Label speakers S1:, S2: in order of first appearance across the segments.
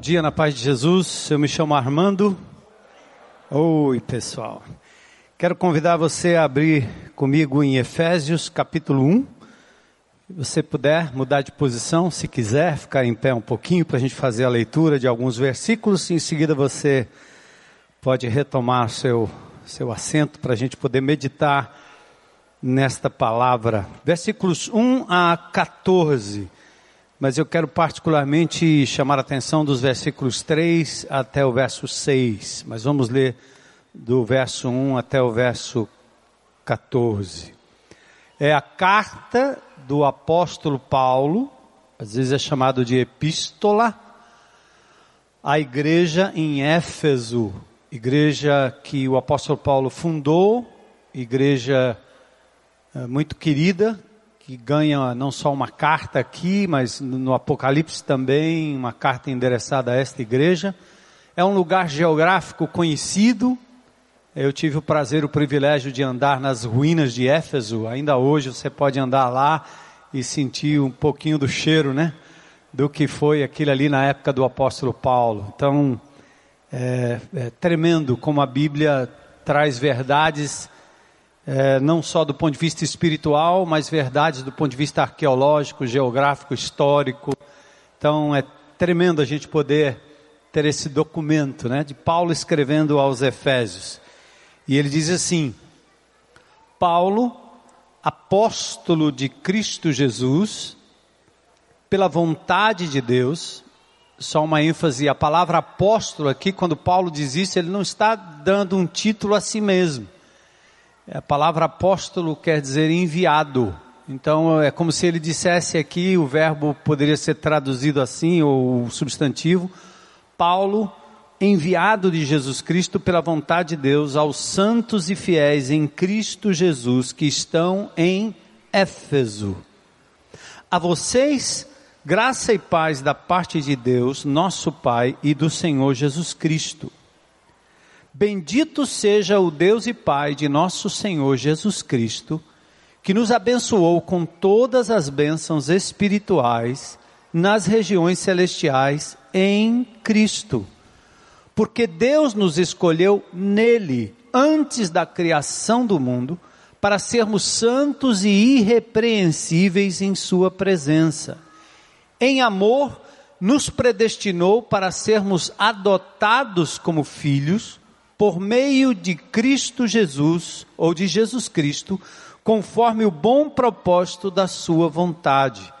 S1: Dia na paz de Jesus. Eu me chamo Armando. Oi, pessoal. Quero convidar você a abrir comigo em Efésios, capítulo 1. Se você puder mudar de posição, se quiser, ficar em pé um pouquinho para a gente fazer a leitura de alguns versículos. Em seguida, você pode retomar seu, seu assento para a gente poder meditar nesta palavra. Versículos 1 a 14 mas eu quero particularmente chamar a atenção dos versículos 3 até o verso 6. Mas vamos ler do verso 1 até o verso 14. É a carta do apóstolo Paulo, às vezes é chamado de epístola, à igreja em Éfeso, igreja que o apóstolo Paulo fundou, igreja eh, muito querida, que ganha não só uma carta aqui, mas no Apocalipse também, uma carta endereçada a esta igreja. É um lugar geográfico conhecido. Eu tive o prazer, o privilégio de andar nas ruínas de Éfeso. Ainda hoje você pode andar lá e sentir um pouquinho do cheiro, né? Do que foi aquilo ali na época do apóstolo Paulo. Então, é, é tremendo como a Bíblia traz verdades é, não só do ponto de vista espiritual, mas verdades do ponto de vista arqueológico, geográfico, histórico. Então é tremendo a gente poder ter esse documento, né, de Paulo escrevendo aos Efésios. E ele diz assim: Paulo, apóstolo de Cristo Jesus, pela vontade de Deus, só uma ênfase, a palavra apóstolo aqui, quando Paulo diz isso, ele não está dando um título a si mesmo a palavra apóstolo quer dizer enviado. Então é como se ele dissesse aqui, o verbo poderia ser traduzido assim, ou o substantivo, Paulo, enviado de Jesus Cristo pela vontade de Deus aos santos e fiéis em Cristo Jesus que estão em Éfeso. A vocês, graça e paz da parte de Deus, nosso Pai e do Senhor Jesus Cristo. Bendito seja o Deus e Pai de nosso Senhor Jesus Cristo, que nos abençoou com todas as bênçãos espirituais nas regiões celestiais em Cristo. Porque Deus nos escolheu nele, antes da criação do mundo, para sermos santos e irrepreensíveis em Sua presença. Em amor, nos predestinou para sermos adotados como filhos por meio de Cristo Jesus, ou de Jesus Cristo, conforme o bom propósito da Sua vontade,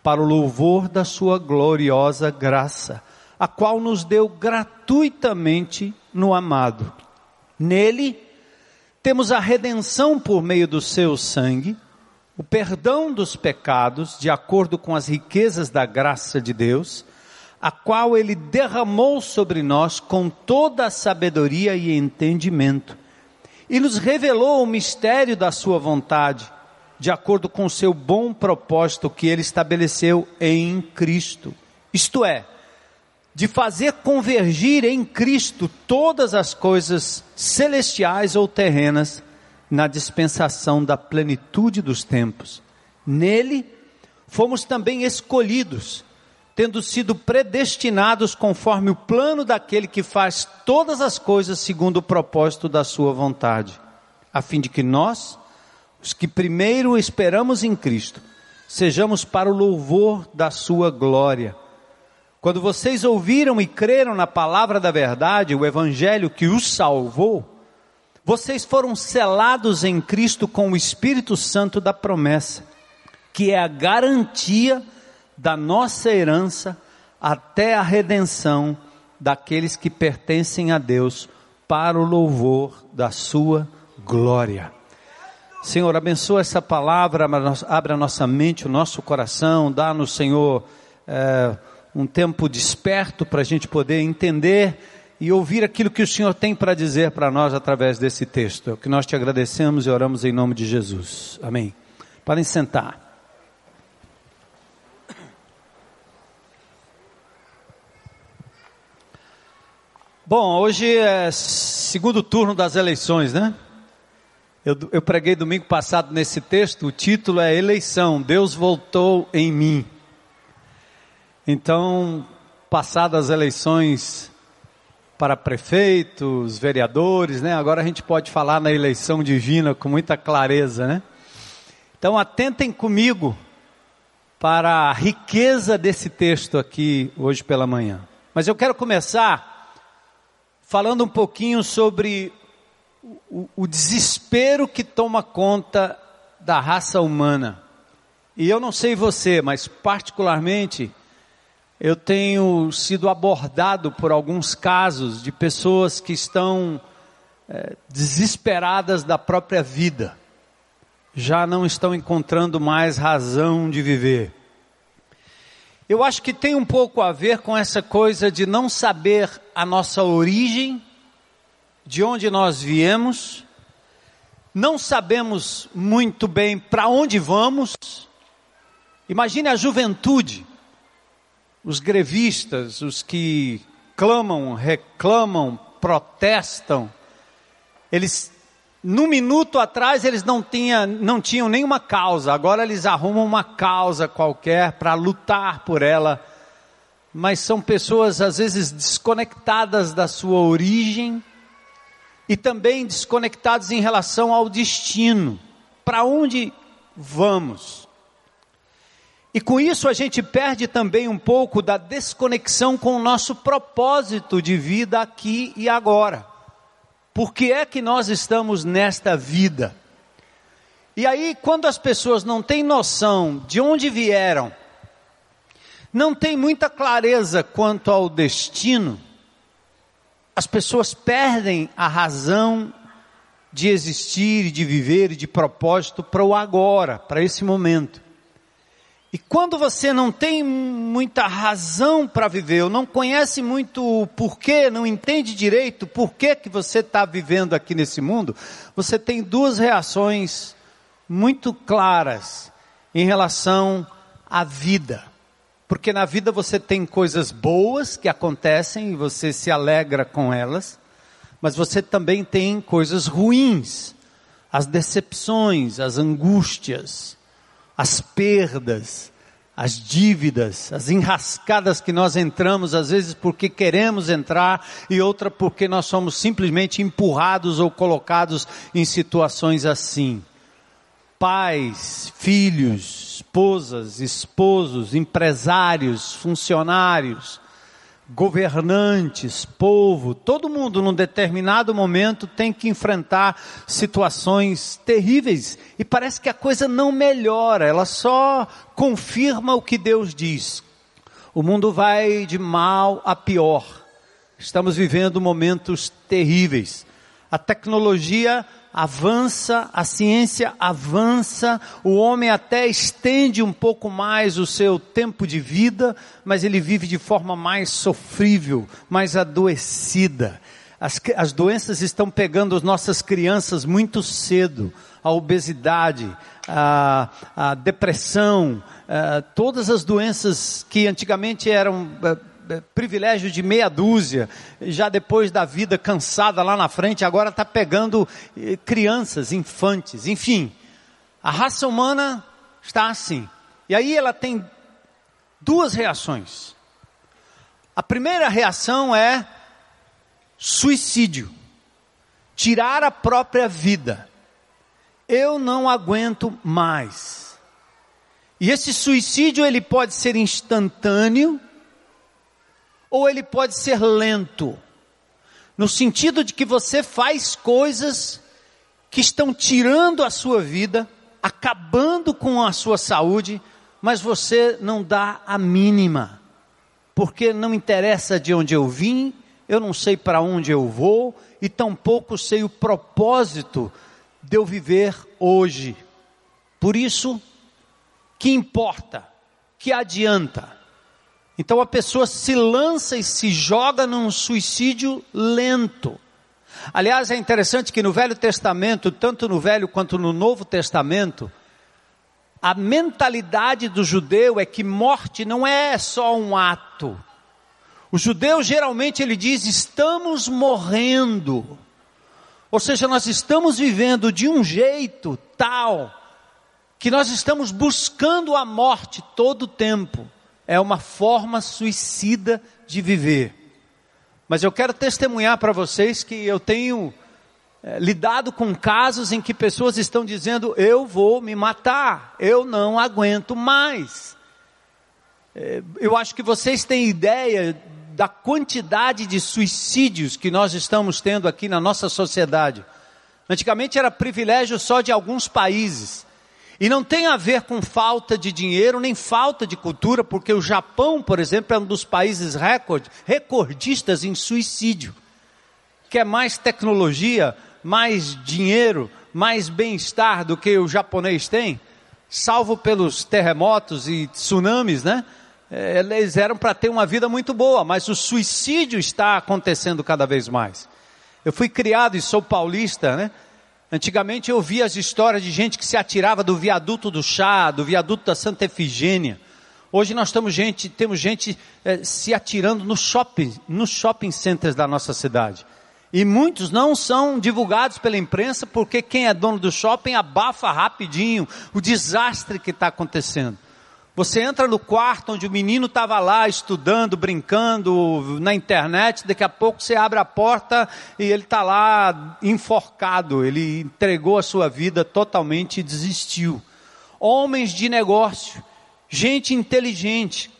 S1: para o louvor da Sua gloriosa graça, a qual nos deu gratuitamente no amado. Nele, temos a redenção por meio do Seu sangue, o perdão dos pecados, de acordo com as riquezas da graça de Deus, a qual ele derramou sobre nós com toda a sabedoria e entendimento, e nos revelou o mistério da sua vontade, de acordo com o seu bom propósito que ele estabeleceu em Cristo. Isto é, de fazer convergir em Cristo todas as coisas celestiais ou terrenas na dispensação da plenitude dos tempos. Nele fomos também escolhidos tendo sido predestinados conforme o plano daquele que faz todas as coisas segundo o propósito da sua vontade, a fim de que nós, os que primeiro esperamos em Cristo, sejamos para o louvor da sua glória. Quando vocês ouviram e creram na palavra da verdade, o evangelho que os salvou, vocês foram selados em Cristo com o Espírito Santo da promessa, que é a garantia da nossa herança até a redenção daqueles que pertencem a Deus para o louvor da sua glória. Senhor, abençoa essa palavra, abra a nossa mente, o nosso coração, dá-nos, Senhor, é, um tempo desperto para a gente poder entender e ouvir aquilo que o Senhor tem para dizer para nós através desse texto. É o que nós te agradecemos e oramos em nome de Jesus. Amém. Podem sentar. Bom, hoje é segundo turno das eleições, né? Eu, eu, preguei domingo passado nesse texto, o título é Eleição, Deus voltou em mim. Então, passadas as eleições para prefeitos, vereadores, né? Agora a gente pode falar na eleição divina com muita clareza, né? Então atentem comigo para a riqueza desse texto aqui hoje pela manhã. Mas eu quero começar falando um pouquinho sobre o, o desespero que toma conta da raça humana. E eu não sei você, mas particularmente eu tenho sido abordado por alguns casos de pessoas que estão é, desesperadas da própria vida já não estão encontrando mais razão de viver. Eu acho que tem um pouco a ver com essa coisa de não saber a nossa origem, de onde nós viemos, não sabemos muito bem para onde vamos. Imagine a juventude, os grevistas, os que clamam, reclamam, protestam, eles no minuto atrás eles não, tinha, não tinham nenhuma causa, agora eles arrumam uma causa qualquer para lutar por ela. Mas são pessoas às vezes desconectadas da sua origem e também desconectados em relação ao destino. Para onde vamos? E com isso a gente perde também um pouco da desconexão com o nosso propósito de vida aqui e agora. Por que é que nós estamos nesta vida? E aí, quando as pessoas não têm noção de onde vieram, não têm muita clareza quanto ao destino, as pessoas perdem a razão de existir de viver e de propósito para o agora, para esse momento. E quando você não tem muita razão para viver, ou não conhece muito o porquê, não entende direito o porquê que você está vivendo aqui nesse mundo, você tem duas reações muito claras em relação à vida. Porque na vida você tem coisas boas que acontecem e você se alegra com elas, mas você também tem coisas ruins, as decepções, as angústias as perdas, as dívidas, as enrascadas que nós entramos, às vezes porque queremos entrar e outra porque nós somos simplesmente empurrados ou colocados em situações assim. Pais, filhos, esposas, esposos, empresários, funcionários, governantes, povo, todo mundo num determinado momento tem que enfrentar situações terríveis e parece que a coisa não melhora, ela só confirma o que Deus diz. O mundo vai de mal a pior. Estamos vivendo momentos terríveis. A tecnologia avança, a ciência avança, o homem até estende um pouco mais o seu tempo de vida, mas ele vive de forma mais sofrível, mais adoecida. As, as doenças estão pegando as nossas crianças muito cedo, a obesidade, a, a depressão, a, todas as doenças que antigamente eram é, privilégio de meia dúzia, já depois da vida cansada lá na frente, agora está pegando eh, crianças, infantes, enfim. A raça humana está assim. E aí ela tem duas reações. A primeira reação é suicídio, tirar a própria vida. Eu não aguento mais. E esse suicídio ele pode ser instantâneo, ou ele pode ser lento, no sentido de que você faz coisas que estão tirando a sua vida, acabando com a sua saúde, mas você não dá a mínima, porque não interessa de onde eu vim, eu não sei para onde eu vou e tampouco sei o propósito de eu viver hoje. Por isso, que importa? Que adianta? Então a pessoa se lança e se joga num suicídio lento. Aliás, é interessante que no Velho Testamento, tanto no Velho quanto no Novo Testamento, a mentalidade do judeu é que morte não é só um ato. O judeu geralmente ele diz: estamos morrendo. Ou seja, nós estamos vivendo de um jeito tal que nós estamos buscando a morte todo o tempo. É uma forma suicida de viver. Mas eu quero testemunhar para vocês que eu tenho é, lidado com casos em que pessoas estão dizendo: eu vou me matar, eu não aguento mais. É, eu acho que vocês têm ideia da quantidade de suicídios que nós estamos tendo aqui na nossa sociedade. Antigamente era privilégio só de alguns países. E não tem a ver com falta de dinheiro nem falta de cultura, porque o Japão, por exemplo, é um dos países recorde, recordistas em suicídio. Quer mais tecnologia, mais dinheiro, mais bem-estar do que o japonês tem? Salvo pelos terremotos e tsunamis, né? É, eles eram para ter uma vida muito boa, mas o suicídio está acontecendo cada vez mais. Eu fui criado e sou paulista, né? Antigamente eu via as histórias de gente que se atirava do viaduto do chá, do viaduto da Santa Efigênia. Hoje nós temos gente, temos gente é, se atirando no shopping, nos shopping centers da nossa cidade. E muitos não são divulgados pela imprensa porque quem é dono do shopping abafa rapidinho o desastre que está acontecendo. Você entra no quarto onde o menino estava lá estudando, brincando na internet, daqui a pouco você abre a porta e ele está lá enforcado, ele entregou a sua vida totalmente e desistiu. Homens de negócio, gente inteligente,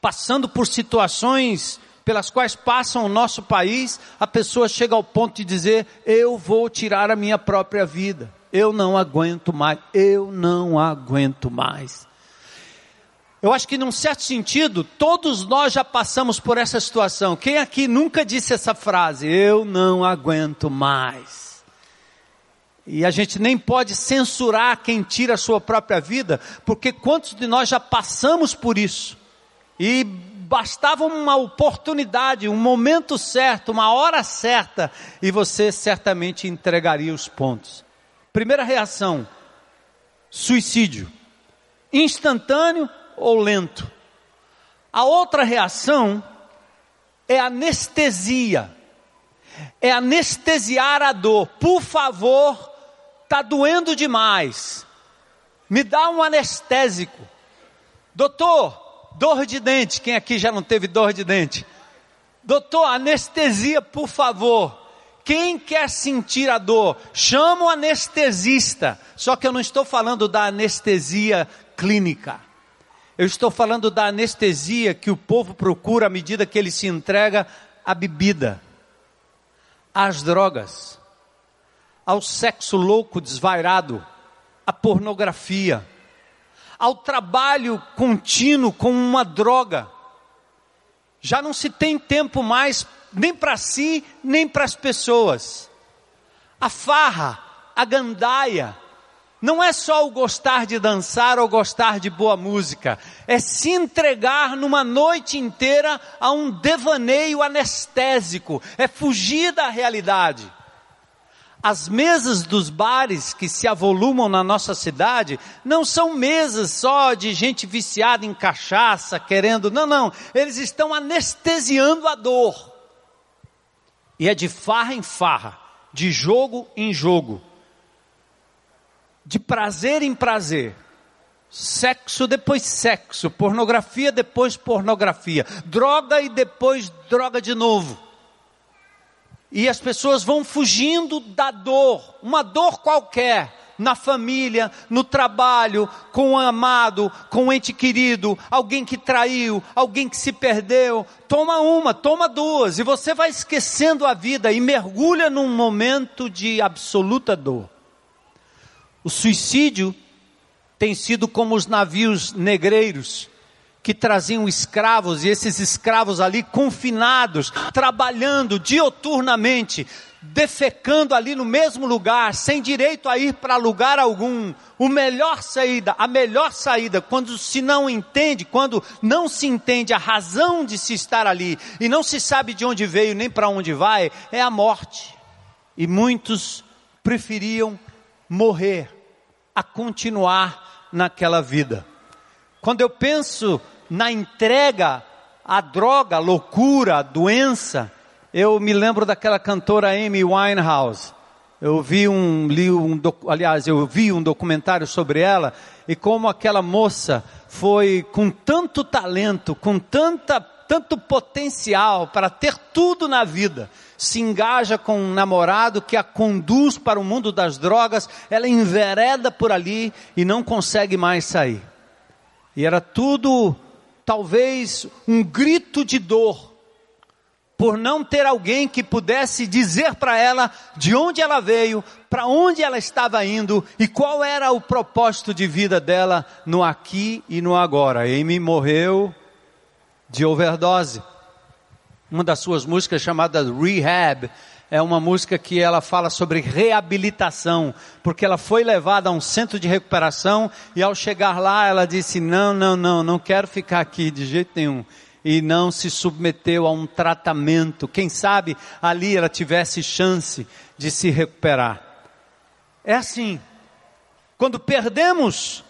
S1: passando por situações pelas quais passam o nosso país, a pessoa chega ao ponto de dizer: Eu vou tirar a minha própria vida, eu não aguento mais, eu não aguento mais. Eu acho que, num certo sentido, todos nós já passamos por essa situação. Quem aqui nunca disse essa frase? Eu não aguento mais. E a gente nem pode censurar quem tira a sua própria vida, porque quantos de nós já passamos por isso? E bastava uma oportunidade, um momento certo, uma hora certa, e você certamente entregaria os pontos. Primeira reação: suicídio. Instantâneo ou lento. A outra reação é anestesia. É anestesiar a dor. Por favor, está doendo demais. Me dá um anestésico. Doutor, dor de dente. Quem aqui já não teve dor de dente? Doutor, anestesia, por favor. Quem quer sentir a dor, chama o anestesista. Só que eu não estou falando da anestesia clínica. Eu estou falando da anestesia que o povo procura à medida que ele se entrega à bebida, às drogas, ao sexo louco desvairado, à pornografia, ao trabalho contínuo com uma droga. Já não se tem tempo mais nem para si, nem para as pessoas. A farra, a gandaia, não é só o gostar de dançar ou gostar de boa música, é se entregar numa noite inteira a um devaneio anestésico, é fugir da realidade. As mesas dos bares que se avolumam na nossa cidade não são mesas só de gente viciada em cachaça, querendo, não, não, eles estão anestesiando a dor. E é de farra em farra, de jogo em jogo de prazer em prazer, sexo depois sexo, pornografia depois pornografia, droga e depois droga de novo. E as pessoas vão fugindo da dor, uma dor qualquer, na família, no trabalho, com o amado, com o ente querido, alguém que traiu, alguém que se perdeu. Toma uma, toma duas, e você vai esquecendo a vida e mergulha num momento de absoluta dor. O suicídio tem sido como os navios negreiros que traziam escravos e esses escravos ali confinados, trabalhando dioturnamente, defecando ali no mesmo lugar, sem direito a ir para lugar algum. O melhor saída, a melhor saída, quando se não entende, quando não se entende a razão de se estar ali e não se sabe de onde veio nem para onde vai, é a morte. E muitos preferiam morrer a continuar naquela vida. Quando eu penso na entrega à droga, à loucura, à doença, eu me lembro daquela cantora Amy Winehouse. Eu vi um, li um, aliás, eu vi um documentário sobre ela e como aquela moça foi com tanto talento, com tanta, tanto potencial para ter tudo na vida, se engaja com um namorado que a conduz para o mundo das drogas, ela envereda por ali e não consegue mais sair. E era tudo, talvez, um grito de dor, por não ter alguém que pudesse dizer para ela de onde ela veio, para onde ela estava indo e qual era o propósito de vida dela no aqui e no agora. Amy morreu de overdose. Uma das suas músicas chamada Rehab é uma música que ela fala sobre reabilitação, porque ela foi levada a um centro de recuperação e ao chegar lá ela disse: "Não, não, não, não quero ficar aqui de jeito nenhum." E não se submeteu a um tratamento. Quem sabe ali ela tivesse chance de se recuperar. É assim. Quando perdemos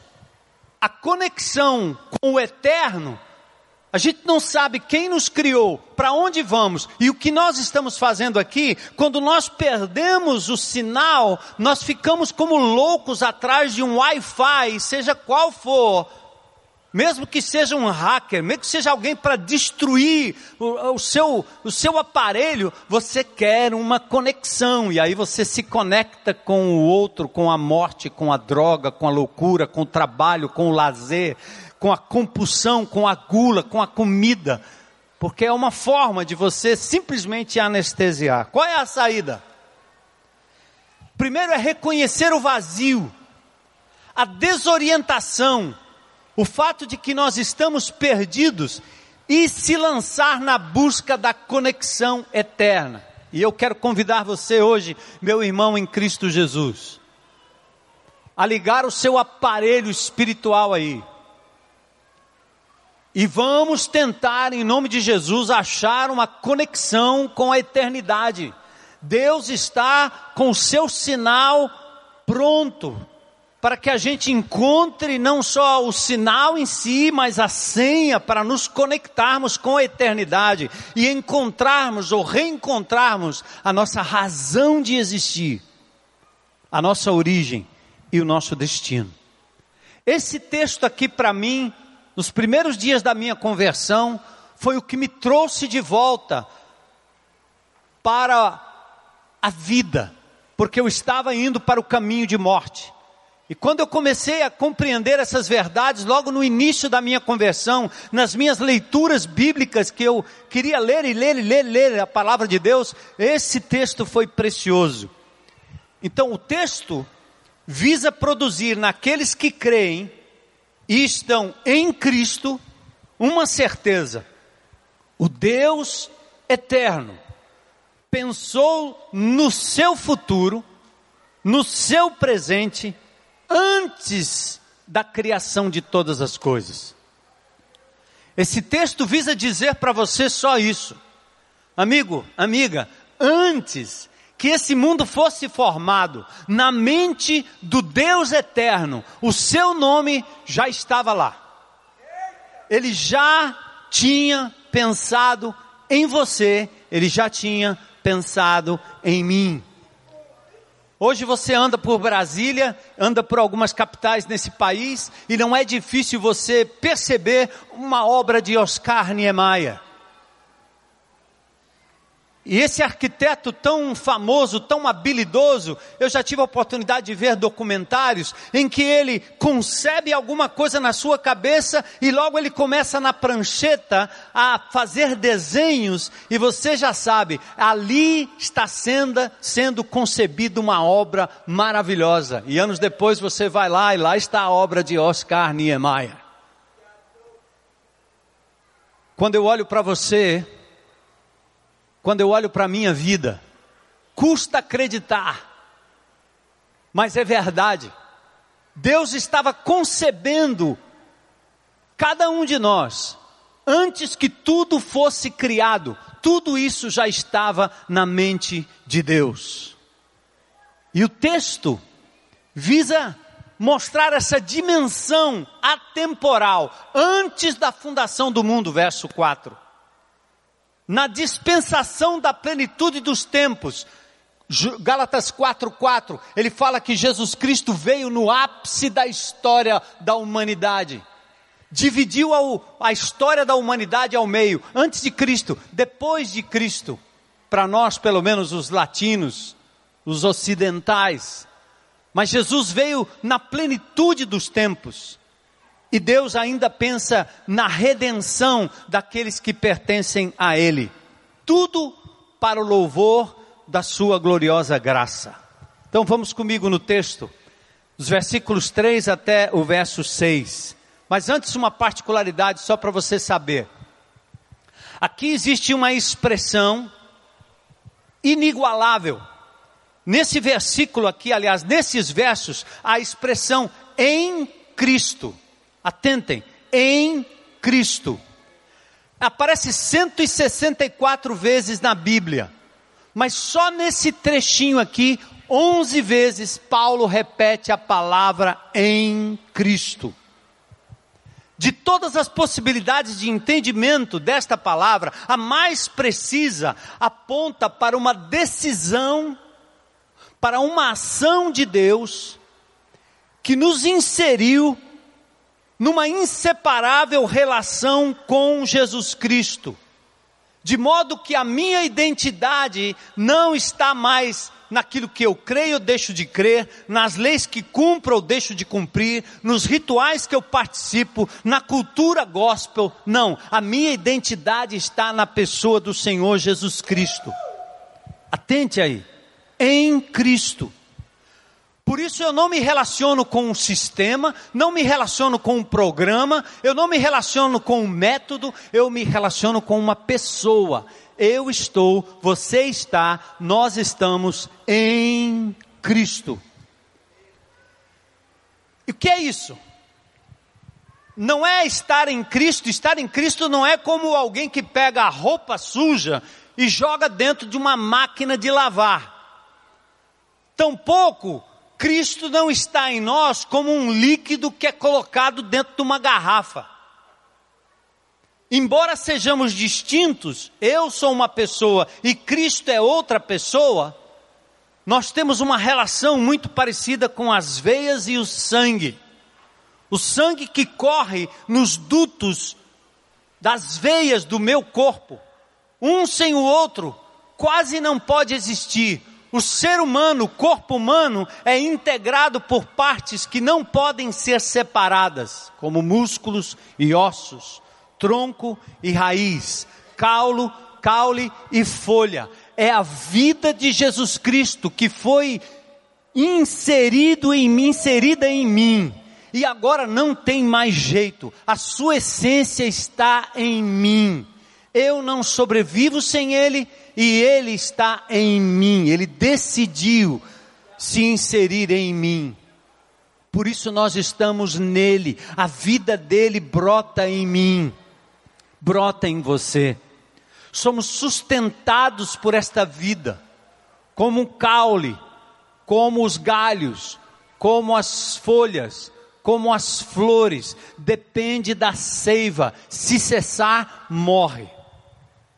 S1: a conexão com o eterno, a gente não sabe quem nos criou, para onde vamos e o que nós estamos fazendo aqui. Quando nós perdemos o sinal, nós ficamos como loucos atrás de um Wi-Fi, seja qual for. Mesmo que seja um hacker, mesmo que seja alguém para destruir o, o, seu, o seu aparelho, você quer uma conexão, e aí você se conecta com o outro, com a morte, com a droga, com a loucura, com o trabalho, com o lazer com a compulsão, com a gula, com a comida, porque é uma forma de você simplesmente anestesiar. Qual é a saída? Primeiro é reconhecer o vazio, a desorientação, o fato de que nós estamos perdidos e se lançar na busca da conexão eterna. E eu quero convidar você hoje, meu irmão em Cristo Jesus, a ligar o seu aparelho espiritual aí e vamos tentar, em nome de Jesus, achar uma conexão com a eternidade. Deus está com o seu sinal pronto para que a gente encontre não só o sinal em si, mas a senha para nos conectarmos com a eternidade e encontrarmos ou reencontrarmos a nossa razão de existir, a nossa origem e o nosso destino. Esse texto aqui para mim nos primeiros dias da minha conversão, foi o que me trouxe de volta para a vida, porque eu estava indo para o caminho de morte. E quando eu comecei a compreender essas verdades, logo no início da minha conversão, nas minhas leituras bíblicas, que eu queria ler e ler e ler e ler a palavra de Deus, esse texto foi precioso. Então, o texto visa produzir naqueles que creem e estão em Cristo uma certeza: o Deus eterno pensou no seu futuro, no seu presente, antes da criação de todas as coisas. Esse texto visa dizer para você só isso. Amigo, amiga, antes que esse mundo fosse formado na mente do Deus eterno, o seu nome já estava lá. Ele já tinha pensado em você, ele já tinha pensado em mim. Hoje você anda por Brasília, anda por algumas capitais nesse país, e não é difícil você perceber uma obra de Oscar Niemeyer. E esse arquiteto tão famoso, tão habilidoso, eu já tive a oportunidade de ver documentários em que ele concebe alguma coisa na sua cabeça e logo ele começa na prancheta a fazer desenhos e você já sabe, ali está sendo, sendo concebida uma obra maravilhosa. E anos depois você vai lá e lá está a obra de Oscar Niemeyer. Quando eu olho para você, quando eu olho para a minha vida, custa acreditar, mas é verdade. Deus estava concebendo cada um de nós, antes que tudo fosse criado, tudo isso já estava na mente de Deus. E o texto visa mostrar essa dimensão atemporal, antes da fundação do mundo, verso 4 na dispensação da plenitude dos tempos, Gálatas 4:4, ele fala que Jesus Cristo veio no ápice da história da humanidade. Dividiu a, a história da humanidade ao meio, antes de Cristo, depois de Cristo. Para nós, pelo menos os latinos, os ocidentais. Mas Jesus veio na plenitude dos tempos. E Deus ainda pensa na redenção daqueles que pertencem a Ele. Tudo para o louvor da sua gloriosa graça. Então vamos comigo no texto, os versículos 3 até o verso 6. Mas antes, uma particularidade só para você saber. Aqui existe uma expressão inigualável. Nesse versículo aqui, aliás, nesses versos, a expressão em Cristo. Atentem, em Cristo. Aparece 164 vezes na Bíblia. Mas só nesse trechinho aqui, 11 vezes Paulo repete a palavra em Cristo. De todas as possibilidades de entendimento desta palavra, a mais precisa aponta para uma decisão, para uma ação de Deus, que nos inseriu numa inseparável relação com Jesus Cristo de modo que a minha identidade não está mais naquilo que eu creio ou deixo de crer, nas leis que cumpro ou deixo de cumprir, nos rituais que eu participo, na cultura gospel. Não, a minha identidade está na pessoa do Senhor Jesus Cristo. Atente aí, em Cristo. Por isso eu não me relaciono com um sistema, não me relaciono com um programa, eu não me relaciono com um método, eu me relaciono com uma pessoa. Eu estou, você está, nós estamos em Cristo. E o que é isso? Não é estar em Cristo, estar em Cristo não é como alguém que pega a roupa suja e joga dentro de uma máquina de lavar. Tampouco Cristo não está em nós como um líquido que é colocado dentro de uma garrafa. Embora sejamos distintos, eu sou uma pessoa e Cristo é outra pessoa, nós temos uma relação muito parecida com as veias e o sangue. O sangue que corre nos dutos das veias do meu corpo, um sem o outro, quase não pode existir. O ser humano, o corpo humano, é integrado por partes que não podem ser separadas, como músculos e ossos, tronco e raiz, caulo, caule e folha. É a vida de Jesus Cristo que foi inserido em mim, inserida em mim. E agora não tem mais jeito. A sua essência está em mim. Eu não sobrevivo sem ele e Ele está em mim, Ele decidiu se inserir em mim. Por isso nós estamos nele, a vida dele brota em mim, brota em você. Somos sustentados por esta vida, como um caule, como os galhos, como as folhas, como as flores, depende da seiva, se cessar, morre.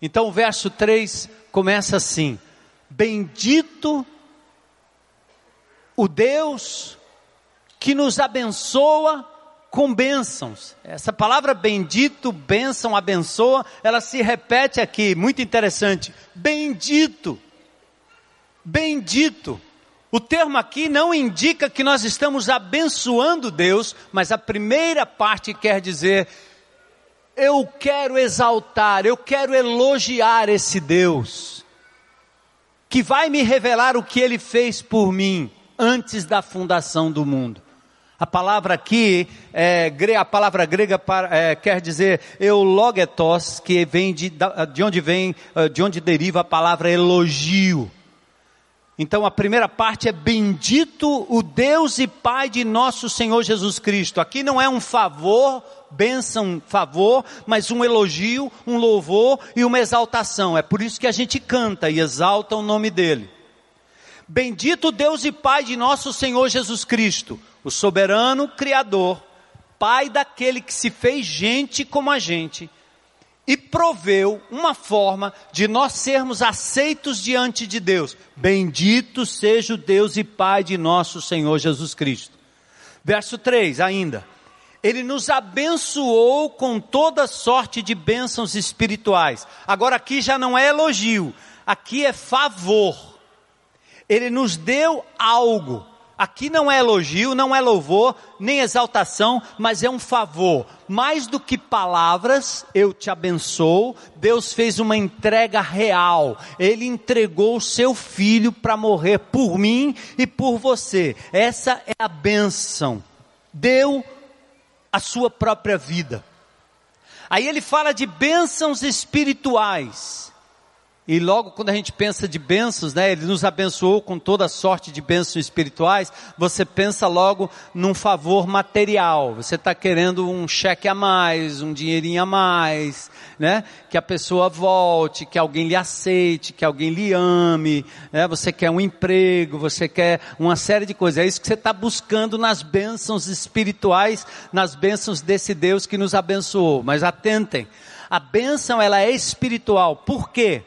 S1: Então verso 3 começa assim: Bendito o Deus que nos abençoa com bênçãos. Essa palavra bendito, bênção, abençoa, ela se repete aqui, muito interessante. Bendito. Bendito. O termo aqui não indica que nós estamos abençoando Deus, mas a primeira parte quer dizer eu quero exaltar, eu quero elogiar esse Deus, que vai me revelar o que ele fez por mim antes da fundação do mundo. A palavra aqui, é, a palavra grega para, é, quer dizer eulogetos, que vem de, de onde vem, de onde deriva a palavra elogio. Então a primeira parte é bendito o Deus e Pai de nosso Senhor Jesus Cristo. Aqui não é um favor, bênção, favor, mas um elogio, um louvor e uma exaltação. É por isso que a gente canta e exalta o nome dele. Bendito Deus e Pai de nosso Senhor Jesus Cristo, o soberano Criador, Pai daquele que se fez gente como a gente e proveu uma forma de nós sermos aceitos diante de Deus. Bendito seja o Deus e Pai de nosso Senhor Jesus Cristo. Verso 3 ainda. Ele nos abençoou com toda sorte de bênçãos espirituais. Agora aqui já não é elogio, aqui é favor. Ele nos deu algo. Aqui não é elogio, não é louvor, nem exaltação, mas é um favor. Mais do que palavras, eu te abençoo. Deus fez uma entrega real. Ele entregou o seu filho para morrer por mim e por você. Essa é a bênção. Deu a sua própria vida. Aí ele fala de bênçãos espirituais. E logo quando a gente pensa de bênçãos, né, ele nos abençoou com toda sorte de bênçãos espirituais, você pensa logo num favor material. Você está querendo um cheque a mais, um dinheirinho a mais, né? Que a pessoa volte, que alguém lhe aceite, que alguém lhe ame, né? Você quer um emprego, você quer uma série de coisas. É isso que você está buscando nas bênçãos espirituais, nas bênçãos desse Deus que nos abençoou. Mas atentem, a bênção ela é espiritual. Por quê?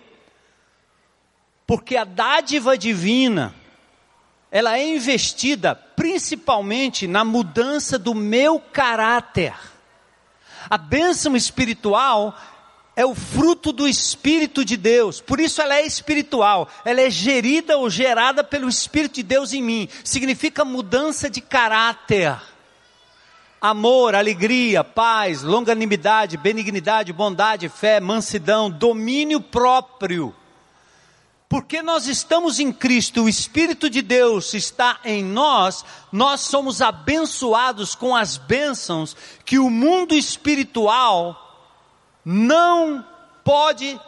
S1: Porque a dádiva divina, ela é investida principalmente na mudança do meu caráter. A bênção espiritual é o fruto do Espírito de Deus, por isso ela é espiritual, ela é gerida ou gerada pelo Espírito de Deus em mim, significa mudança de caráter. Amor, alegria, paz, longanimidade, benignidade, bondade, fé, mansidão, domínio próprio. Porque nós estamos em Cristo, o Espírito de Deus está em nós, nós somos abençoados com as bênçãos que o mundo espiritual não pode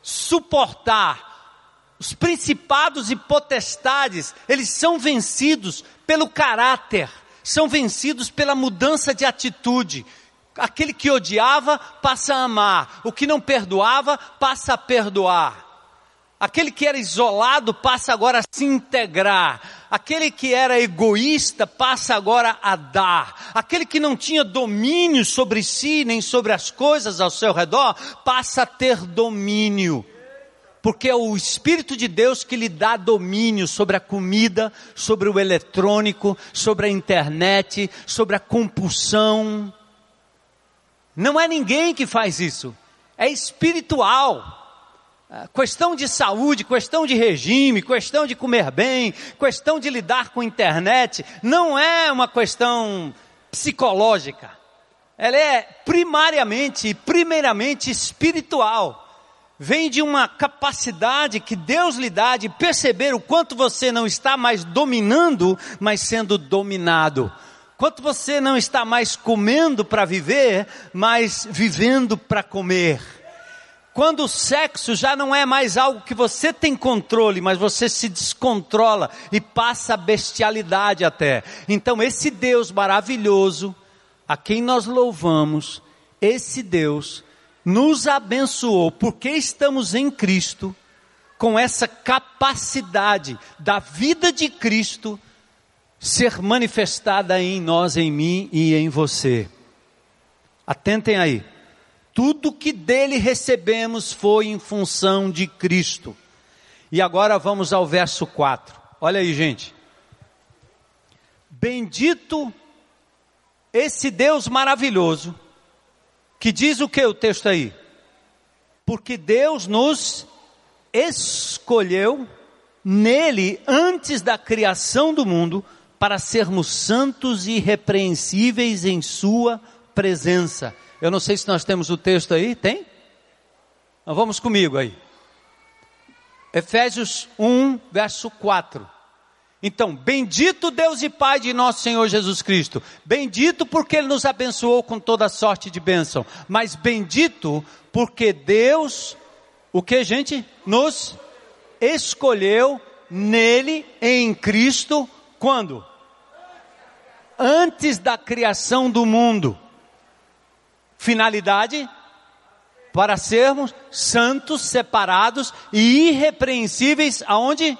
S1: suportar. Os principados e potestades, eles são vencidos pelo caráter, são vencidos pela mudança de atitude. Aquele que odiava passa a amar, o que não perdoava passa a perdoar. Aquele que era isolado passa agora a se integrar. Aquele que era egoísta passa agora a dar. Aquele que não tinha domínio sobre si nem sobre as coisas ao seu redor passa a ter domínio. Porque é o Espírito de Deus que lhe dá domínio sobre a comida, sobre o eletrônico, sobre a internet, sobre a compulsão. Não é ninguém que faz isso. É espiritual. Ah, questão de saúde, questão de regime, questão de comer bem, questão de lidar com internet, não é uma questão psicológica. Ela é primariamente e primeiramente espiritual. Vem de uma capacidade que Deus lhe dá de perceber o quanto você não está mais dominando, mas sendo dominado. Quanto você não está mais comendo para viver, mas vivendo para comer quando o sexo já não é mais algo que você tem controle, mas você se descontrola e passa a bestialidade até. Então, esse Deus maravilhoso, a quem nós louvamos, esse Deus nos abençoou, porque estamos em Cristo, com essa capacidade da vida de Cristo ser manifestada em nós, em mim e em você. Atentem aí. Tudo que dele recebemos foi em função de Cristo. E agora vamos ao verso 4. Olha aí, gente. Bendito esse Deus maravilhoso, que diz o que o texto aí? Porque Deus nos escolheu nele antes da criação do mundo para sermos santos e irrepreensíveis em Sua presença. Eu não sei se nós temos o texto aí, tem? Então vamos comigo aí. Efésios 1, verso 4. Então, bendito Deus e Pai de nosso Senhor Jesus Cristo. Bendito porque Ele nos abençoou com toda sorte de bênção. Mas bendito porque Deus, o que gente? Nos escolheu nele, em Cristo, quando? Antes da criação do mundo Finalidade? Para sermos santos, separados e irrepreensíveis aonde?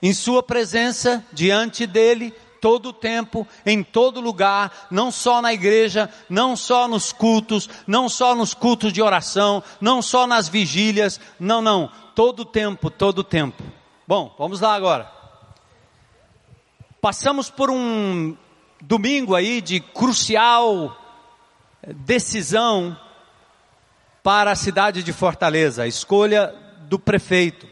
S1: Em Sua presença, diante dele, todo tempo, em todo lugar, não só na igreja, não só nos cultos, não só nos cultos de oração, não só nas vigílias, não, não, todo tempo, todo tempo. Bom, vamos lá agora. Passamos por um domingo aí de crucial decisão para a cidade de Fortaleza, a escolha do prefeito.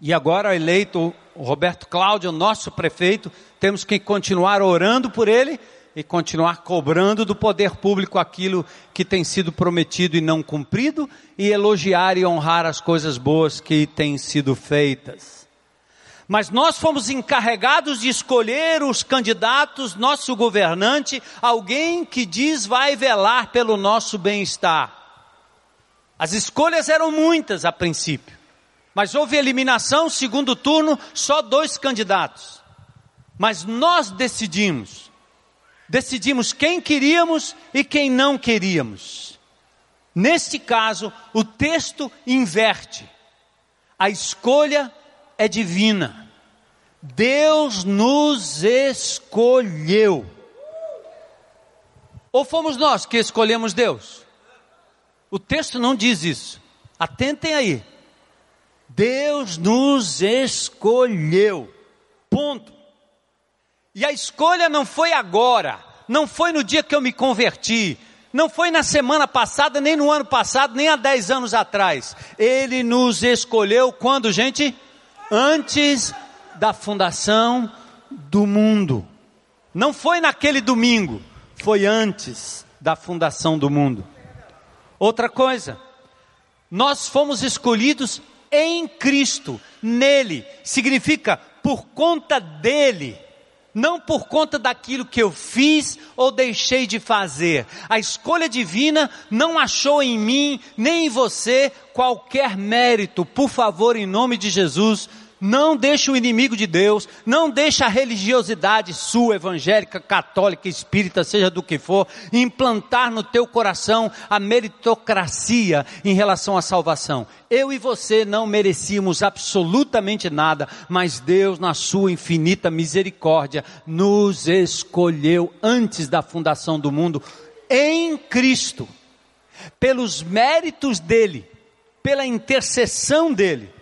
S1: E agora eleito Roberto Cláudio, nosso prefeito, temos que continuar orando por ele e continuar cobrando do poder público aquilo que tem sido prometido e não cumprido e elogiar e honrar as coisas boas que têm sido feitas. Mas nós fomos encarregados de escolher os candidatos, nosso governante, alguém que diz vai velar pelo nosso bem-estar. As escolhas eram muitas a princípio, mas houve eliminação, segundo turno, só dois candidatos. Mas nós decidimos, decidimos quem queríamos e quem não queríamos. Neste caso, o texto inverte. A escolha é divina. Deus nos escolheu. Ou fomos nós que escolhemos Deus? O texto não diz isso. Atentem aí. Deus nos escolheu. Ponto. E a escolha não foi agora, não foi no dia que eu me converti, não foi na semana passada, nem no ano passado, nem há dez anos atrás. Ele nos escolheu quando, gente? Antes da fundação do mundo. Não foi naquele domingo, foi antes da fundação do mundo. Outra coisa, nós fomos escolhidos em Cristo, nele, significa por conta dele, não por conta daquilo que eu fiz ou deixei de fazer. A escolha divina não achou em mim, nem em você, qualquer mérito. Por favor, em nome de Jesus, não deixe o inimigo de Deus, não deixe a religiosidade sua, evangélica, católica, espírita, seja do que for, implantar no teu coração a meritocracia em relação à salvação. Eu e você não merecíamos absolutamente nada, mas Deus, na sua infinita misericórdia, nos escolheu antes da fundação do mundo em Cristo, pelos méritos dele, pela intercessão dele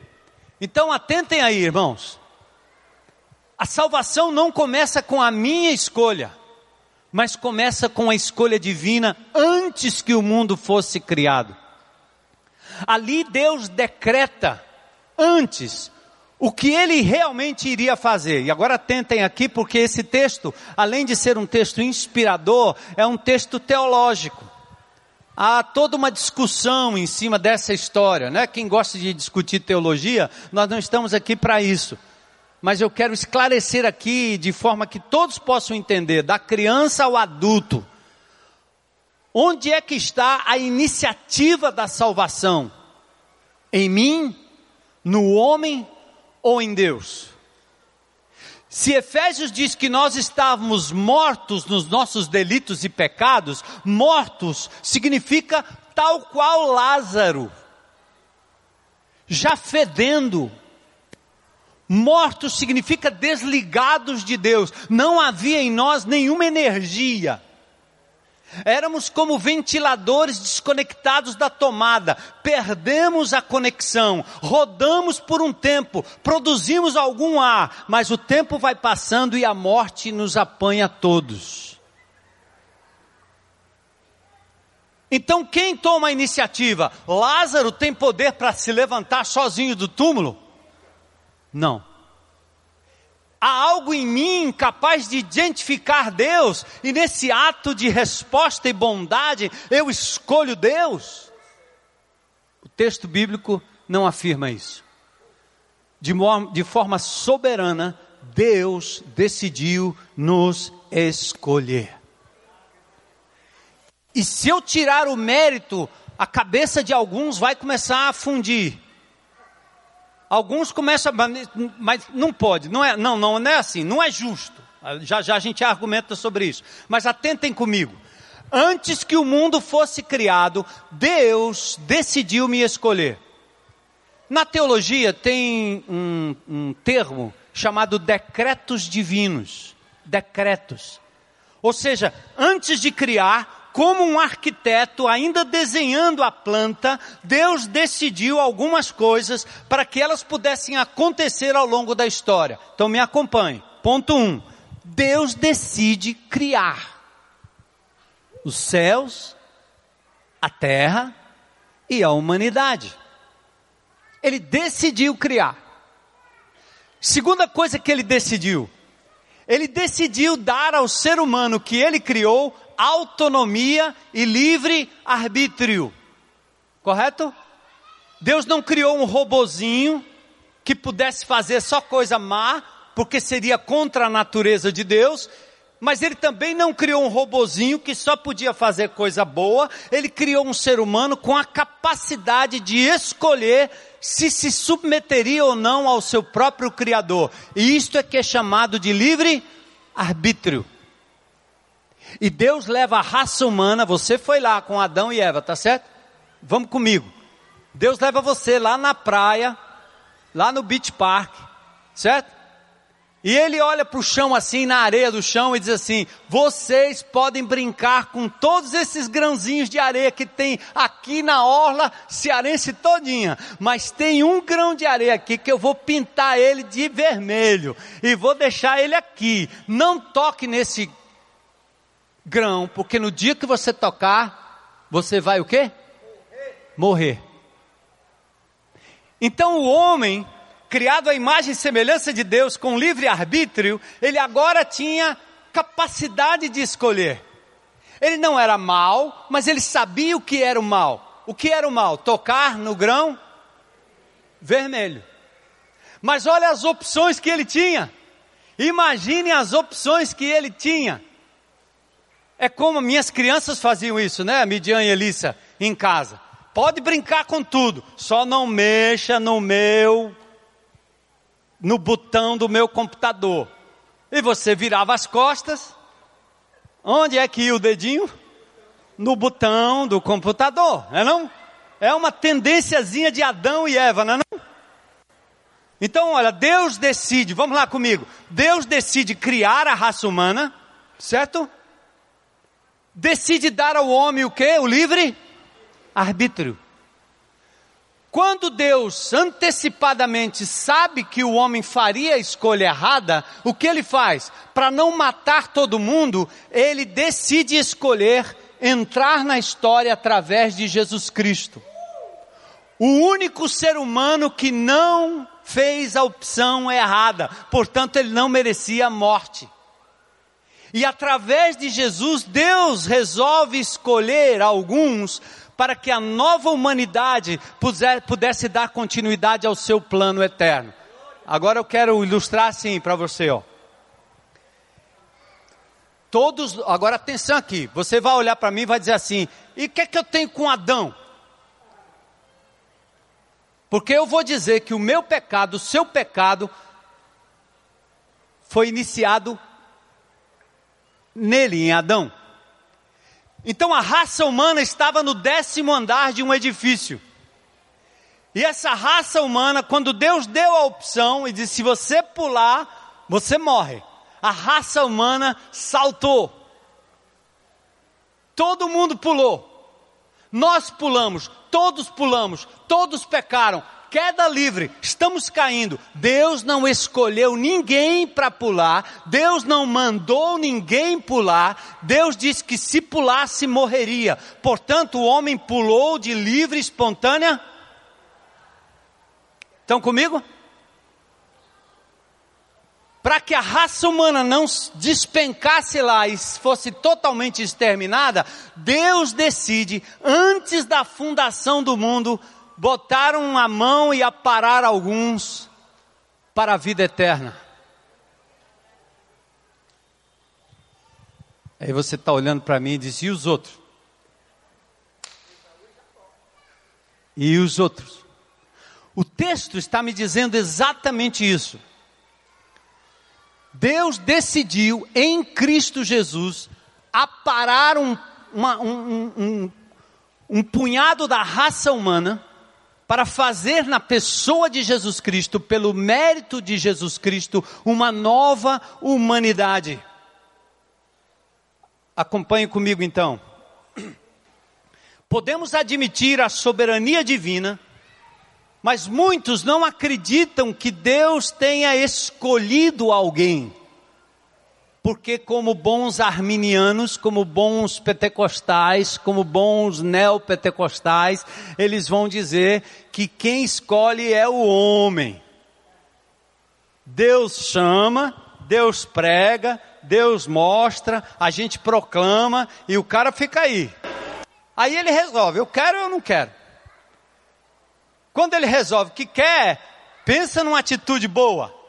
S1: então atentem aí, irmãos. A salvação não começa com a minha escolha, mas começa com a escolha divina antes que o mundo fosse criado. Ali Deus decreta antes o que ele realmente iria fazer. E agora atentem aqui, porque esse texto, além de ser um texto inspirador, é um texto teológico. Há toda uma discussão em cima dessa história, né? Quem gosta de discutir teologia, nós não estamos aqui para isso. Mas eu quero esclarecer aqui de forma que todos possam entender, da criança ao adulto. Onde é que está a iniciativa da salvação? Em mim, no homem ou em Deus? Se Efésios diz que nós estávamos mortos nos nossos delitos e pecados, mortos significa tal qual Lázaro, já fedendo. Mortos significa desligados de Deus, não havia em nós nenhuma energia. Éramos como ventiladores desconectados da tomada, perdemos a conexão, rodamos por um tempo, produzimos algum ar, mas o tempo vai passando e a morte nos apanha todos. Então quem toma a iniciativa? Lázaro tem poder para se levantar sozinho do túmulo? Não há algo em mim capaz de identificar Deus, e nesse ato de resposta e bondade, eu escolho Deus? O texto bíblico não afirma isso. De, de forma soberana, Deus decidiu nos escolher. E se eu tirar o mérito, a cabeça de alguns vai começar a fundir. Alguns começam, mas não pode, não é, não, não, não é assim, não é justo. Já já a gente argumenta sobre isso. Mas atentem comigo. Antes que o mundo fosse criado, Deus decidiu me escolher. Na teologia tem um, um termo chamado decretos divinos. decretos. Ou seja, antes de criar, como um arquiteto, ainda desenhando a planta, Deus decidiu algumas coisas para que elas pudessem acontecer ao longo da história. Então me acompanhe. Ponto 1. Um, Deus decide criar os céus, a terra e a humanidade. Ele decidiu criar. Segunda coisa que ele decidiu, ele decidiu dar ao ser humano que ele criou autonomia e livre arbítrio. Correto? Deus não criou um robozinho que pudesse fazer só coisa má, porque seria contra a natureza de Deus, mas ele também não criou um robozinho que só podia fazer coisa boa, ele criou um ser humano com a capacidade de escolher se se submeteria ou não ao seu próprio Criador. E isto é que é chamado de livre arbítrio. E Deus leva a raça humana, você foi lá com Adão e Eva, tá certo? Vamos comigo. Deus leva você lá na praia, lá no beach park, certo? E ele olha para o chão assim, na areia do chão, e diz assim: Vocês podem brincar com todos esses grãozinhos de areia que tem aqui na orla cearense todinha, mas tem um grão de areia aqui que eu vou pintar ele de vermelho e vou deixar ele aqui. Não toque nesse grão, porque no dia que você tocar, você vai o quê? Morrer. Então o homem criado à imagem e semelhança de Deus com livre arbítrio, ele agora tinha capacidade de escolher. Ele não era mal, mas ele sabia o que era o mal. O que era o mal? Tocar no grão vermelho. Mas olha as opções que ele tinha. Imagine as opções que ele tinha. É como minhas crianças faziam isso, né? Midian e Elissa, em casa. Pode brincar com tudo, só não mexa no meu no botão do meu computador. E você virava as costas. Onde é que ia o dedinho? No botão do computador, é não? É uma tendênciazinha de Adão e Eva, não é não? Então, olha, Deus decide, vamos lá comigo. Deus decide criar a raça humana, certo? Decide dar ao homem o que? O livre arbítrio. Quando Deus antecipadamente sabe que o homem faria a escolha errada, o que ele faz? Para não matar todo mundo, ele decide escolher entrar na história através de Jesus Cristo. O único ser humano que não fez a opção errada, portanto, ele não merecia a morte. E através de Jesus, Deus resolve escolher alguns para que a nova humanidade pudesse dar continuidade ao seu plano eterno. Agora eu quero ilustrar assim para você, ó. Todos, agora atenção aqui, você vai olhar para mim e vai dizer assim: e o que é que eu tenho com Adão? Porque eu vou dizer que o meu pecado, o seu pecado, foi iniciado nele, em Adão. Então a raça humana estava no décimo andar de um edifício. E essa raça humana, quando Deus deu a opção e disse: se você pular, você morre. A raça humana saltou. Todo mundo pulou. Nós pulamos, todos pulamos, todos pecaram queda livre, estamos caindo. Deus não escolheu ninguém para pular, Deus não mandou ninguém pular, Deus disse que se pulasse morreria. Portanto, o homem pulou de livre, espontânea. Estão comigo? Para que a raça humana não despencasse lá e fosse totalmente exterminada, Deus decide, antes da fundação do mundo, botaram a mão e aparar alguns para a vida eterna. Aí você está olhando para mim e diz: e os outros? E os outros? O texto está me dizendo exatamente isso. Deus decidiu em Cristo Jesus aparar um, uma, um, um, um punhado da raça humana para fazer na pessoa de Jesus Cristo, pelo mérito de Jesus Cristo, uma nova humanidade. Acompanhe comigo então. Podemos admitir a soberania divina, mas muitos não acreditam que Deus tenha escolhido alguém. Porque, como bons arminianos, como bons pentecostais, como bons neopentecostais, eles vão dizer que quem escolhe é o homem. Deus chama, Deus prega, Deus mostra, a gente proclama e o cara fica aí. Aí ele resolve, eu quero ou eu não quero. Quando ele resolve que quer, pensa numa atitude boa.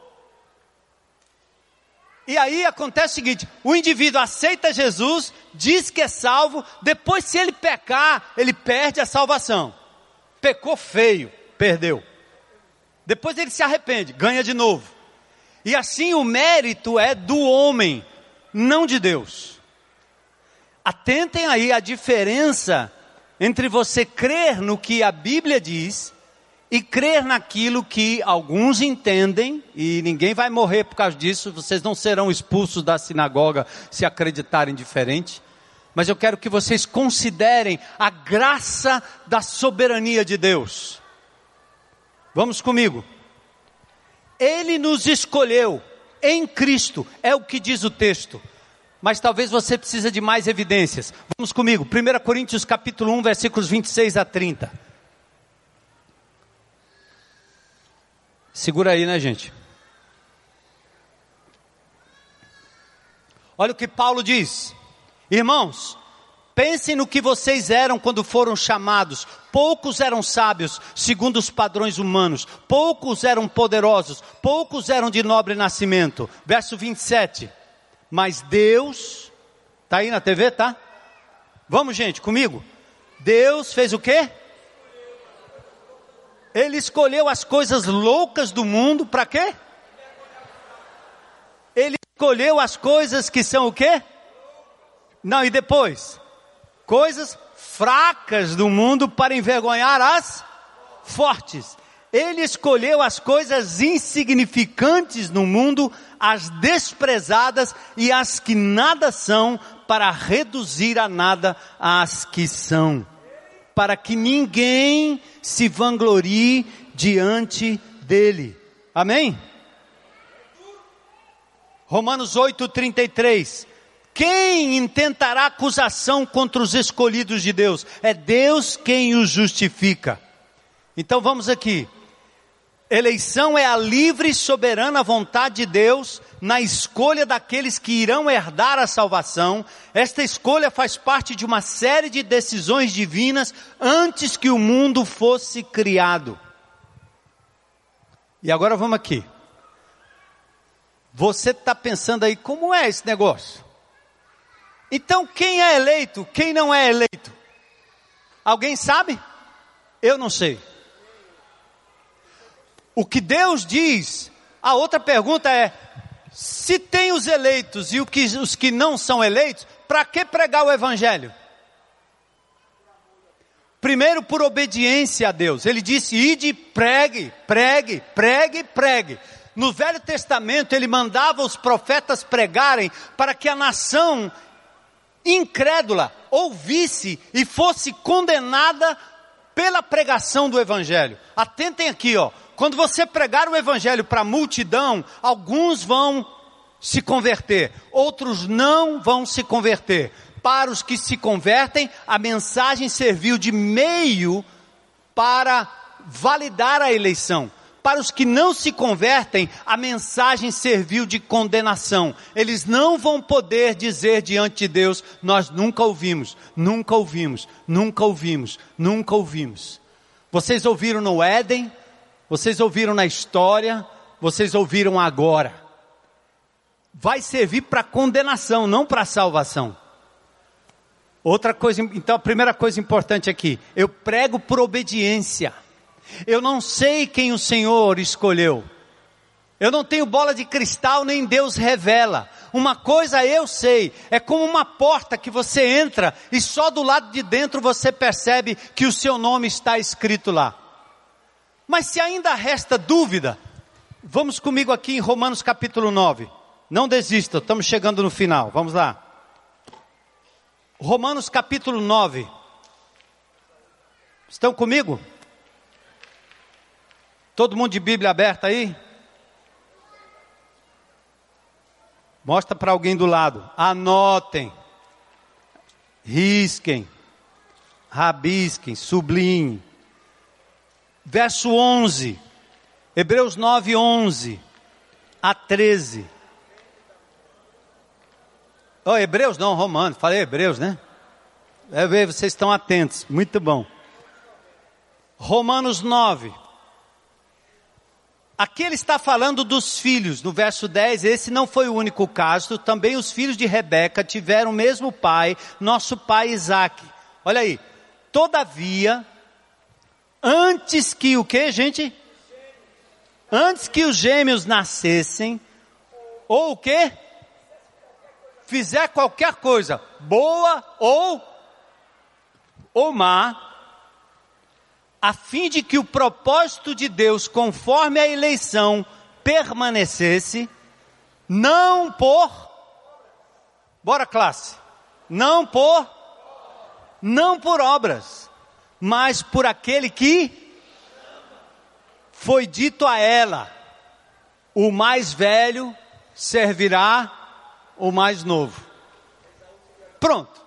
S1: E aí acontece o seguinte: o indivíduo aceita Jesus, diz que é salvo, depois, se ele pecar, ele perde a salvação. Pecou feio, perdeu. Depois ele se arrepende, ganha de novo. E assim o mérito é do homem, não de Deus. Atentem aí a diferença entre você crer no que a Bíblia diz e crer naquilo que alguns entendem, e ninguém vai morrer por causa disso, vocês não serão expulsos da sinagoga se acreditarem diferente. Mas eu quero que vocês considerem a graça da soberania de Deus. Vamos comigo. Ele nos escolheu em Cristo, é o que diz o texto. Mas talvez você precise de mais evidências. Vamos comigo, 1 Coríntios capítulo 1, versículos 26 a 30. Segura aí, né, gente? Olha o que Paulo diz. Irmãos, Pensem no que vocês eram quando foram chamados. Poucos eram sábios, segundo os padrões humanos. Poucos eram poderosos. Poucos eram de nobre nascimento. Verso 27. Mas Deus, tá aí na TV, tá? Vamos, gente, comigo. Deus fez o quê? Ele escolheu as coisas loucas do mundo para quê? Ele escolheu as coisas que são o quê? Não, e depois? coisas fracas do mundo para envergonhar as fortes. Ele escolheu as coisas insignificantes no mundo, as desprezadas e as que nada são, para reduzir a nada as que são, para que ninguém se vanglorie diante dele. Amém? Romanos 8:33 quem intentará acusação contra os escolhidos de Deus? É Deus quem os justifica. Então vamos aqui. Eleição é a livre e soberana vontade de Deus na escolha daqueles que irão herdar a salvação. Esta escolha faz parte de uma série de decisões divinas antes que o mundo fosse criado. E agora vamos aqui. Você está pensando aí, como é esse negócio? Então, quem é eleito, quem não é eleito? Alguém sabe? Eu não sei. O que Deus diz, a outra pergunta é: se tem os eleitos e os que não são eleitos, para que pregar o Evangelho? Primeiro, por obediência a Deus. Ele disse: ide, pregue, pregue, pregue, pregue. No Velho Testamento, ele mandava os profetas pregarem para que a nação incrédula ouvisse e fosse condenada pela pregação do evangelho. Atentem aqui, ó. Quando você pregar o evangelho para a multidão, alguns vão se converter, outros não vão se converter. Para os que se convertem, a mensagem serviu de meio para validar a eleição. Para os que não se convertem, a mensagem serviu de condenação. Eles não vão poder dizer diante de Deus: Nós nunca ouvimos, nunca ouvimos, nunca ouvimos, nunca ouvimos. Vocês ouviram no Éden, vocês ouviram na história, vocês ouviram agora. Vai servir para condenação, não para salvação. Outra coisa, então a primeira coisa importante aqui, eu prego por obediência. Eu não sei quem o Senhor escolheu. Eu não tenho bola de cristal, nem Deus revela. Uma coisa eu sei, é como uma porta que você entra e só do lado de dentro você percebe que o seu nome está escrito lá. Mas se ainda resta dúvida, vamos comigo aqui em Romanos capítulo 9. Não desista, estamos chegando no final. Vamos lá. Romanos capítulo 9. Estão comigo? Todo mundo de Bíblia aberta aí? Mostra para alguém do lado. Anotem. Risquem. Rabisquem. Sublinhem. Verso 11. Hebreus 9, 11 a 13. Oh, Hebreus não, Romanos. Falei Hebreus, né? É vocês estão atentos. Muito bom. Romanos 9. Aqui ele está falando dos filhos, no verso 10, esse não foi o único caso, também os filhos de Rebeca tiveram o mesmo pai, nosso pai Isaac. Olha aí, todavia, antes que o que, gente? Antes que os gêmeos nascessem, ou o que? Fizer qualquer coisa, boa ou, ou má, a fim de que o propósito de Deus, conforme a eleição, permanecesse, não por, bora classe, não por, não por obras, mas por aquele que foi dito a ela: o mais velho servirá o mais novo. Pronto.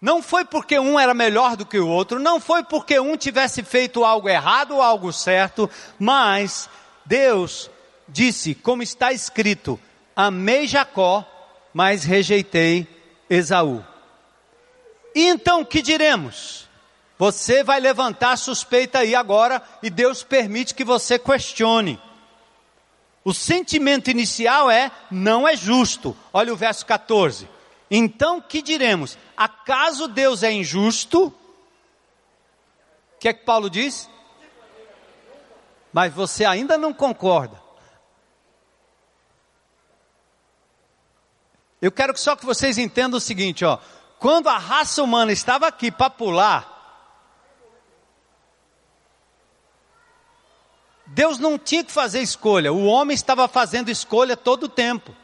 S1: Não foi porque um era melhor do que o outro, não foi porque um tivesse feito algo errado ou algo certo, mas Deus disse, como está escrito: Amei Jacó, mas rejeitei Esaú. Então que diremos? Você vai levantar suspeita aí agora e Deus permite que você questione. O sentimento inicial é: não é justo. Olha o verso 14. Então que diremos? Acaso Deus é injusto? O que é que Paulo diz? Mas você ainda não concorda. Eu quero que só que vocês entendam o seguinte, ó. Quando a raça humana estava aqui para pular, Deus não tinha que fazer escolha, o homem estava fazendo escolha todo o tempo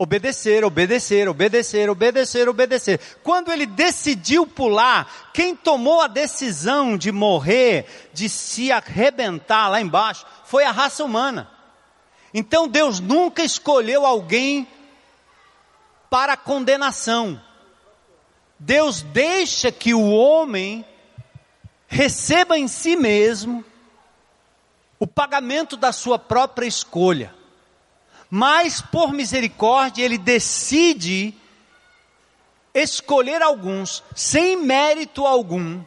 S1: obedecer, obedecer, obedecer, obedecer, obedecer. Quando ele decidiu pular, quem tomou a decisão de morrer, de se arrebentar lá embaixo, foi a raça humana. Então Deus nunca escolheu alguém para condenação. Deus deixa que o homem receba em si mesmo o pagamento da sua própria escolha mas por misericórdia ele decide escolher alguns sem mérito algum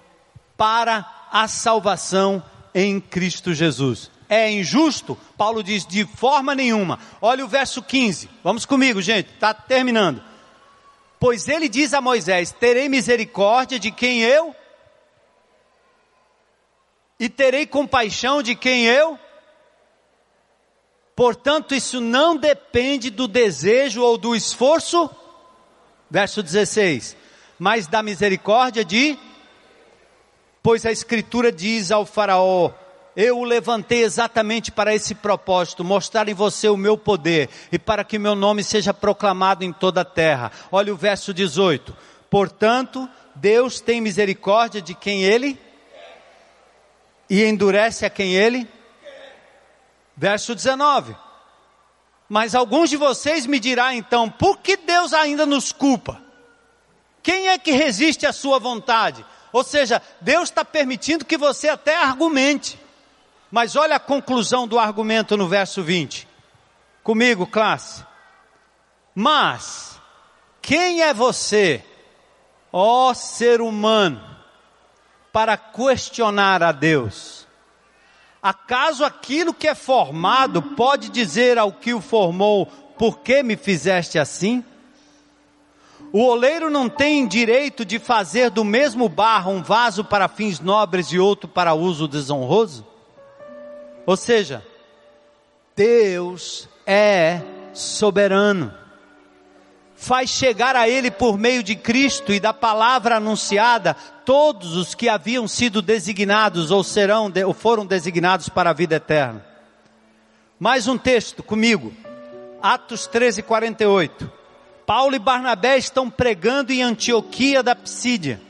S1: para a salvação em Cristo Jesus. É injusto? Paulo diz de forma nenhuma. Olha o verso 15. Vamos comigo, gente, está terminando. Pois ele diz a Moisés: Terei misericórdia de quem eu, e terei compaixão de quem eu? Portanto, isso não depende do desejo ou do esforço, verso 16, mas da misericórdia de, pois a Escritura diz ao Faraó: Eu o levantei exatamente para esse propósito, mostrar em você o meu poder e para que meu nome seja proclamado em toda a terra. Olha o verso 18: Portanto, Deus tem misericórdia de quem Ele e endurece a quem Ele Verso 19. Mas alguns de vocês me dirão então, por que Deus ainda nos culpa? Quem é que resiste à sua vontade? Ou seja, Deus está permitindo que você até argumente. Mas olha a conclusão do argumento no verso 20. Comigo, classe. Mas, quem é você, ó ser humano, para questionar a Deus? Acaso aquilo que é formado pode dizer ao que o formou, por que me fizeste assim? O oleiro não tem direito de fazer do mesmo barro um vaso para fins nobres e outro para uso desonroso? Ou seja, Deus é soberano faz chegar a ele por meio de Cristo e da palavra anunciada todos os que haviam sido designados ou serão ou foram designados para a vida eterna. Mais um texto comigo. Atos 13, 48. Paulo e Barnabé estão pregando em Antioquia da Psídia.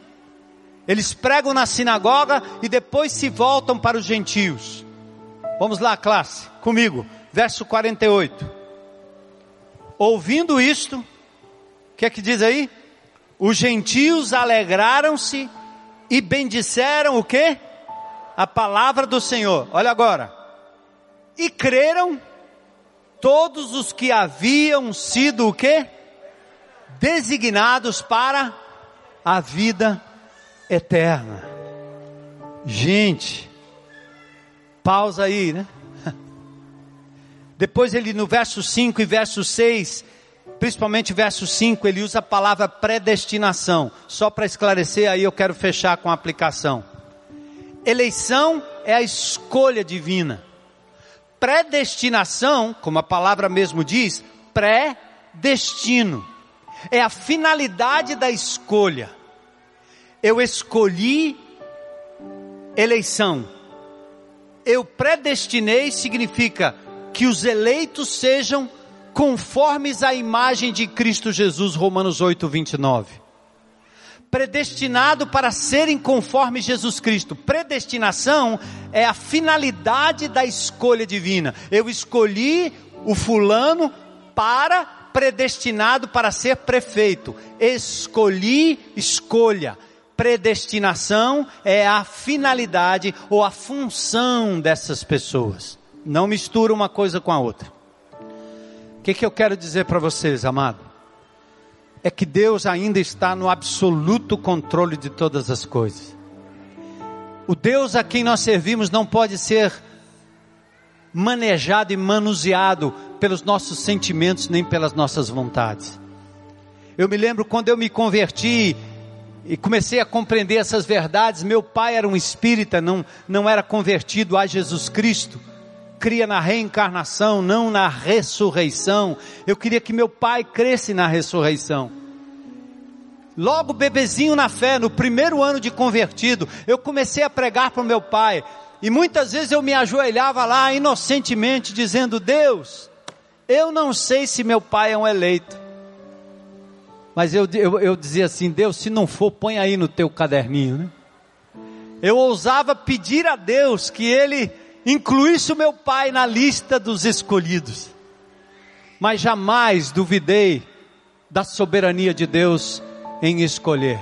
S1: Eles pregam na sinagoga e depois se voltam para os gentios. Vamos lá, classe, comigo, verso 48. Ouvindo isto, o que é que diz aí? Os gentios alegraram-se e bendisseram o que? A palavra do Senhor. Olha agora. E creram todos os que haviam sido o que? Designados para a vida eterna. Gente, pausa aí, né? Depois ele no verso 5 e verso 6, principalmente verso 5, ele usa a palavra predestinação. Só para esclarecer, aí eu quero fechar com a aplicação. Eleição é a escolha divina. Predestinação, como a palavra mesmo diz, pré-destino. É a finalidade da escolha. Eu escolhi eleição. Eu predestinei significa que os eleitos sejam conformes à imagem de Cristo Jesus, Romanos 8, 29. Predestinado para serem conforme Jesus Cristo. Predestinação é a finalidade da escolha divina. Eu escolhi o fulano para predestinado para ser prefeito. Escolhi, escolha predestinação é a finalidade ou a função dessas pessoas. Não mistura uma coisa com a outra. O que, que eu quero dizer para vocês, amado? É que Deus ainda está no absoluto controle de todas as coisas. O Deus a quem nós servimos não pode ser manejado e manuseado pelos nossos sentimentos nem pelas nossas vontades. Eu me lembro quando eu me converti e comecei a compreender essas verdades. Meu pai era um espírita, não, não era convertido a Jesus Cristo, cria na reencarnação, não na ressurreição. Eu queria que meu pai cresce na ressurreição. Logo bebezinho na fé, no primeiro ano de convertido, eu comecei a pregar para o meu pai. E muitas vezes eu me ajoelhava lá inocentemente, dizendo: Deus, eu não sei se meu pai é um eleito. Mas eu, eu, eu dizia assim: Deus, se não for, põe aí no teu caderninho, né? Eu ousava pedir a Deus que Ele incluísse o meu pai na lista dos escolhidos. Mas jamais duvidei da soberania de Deus em escolher.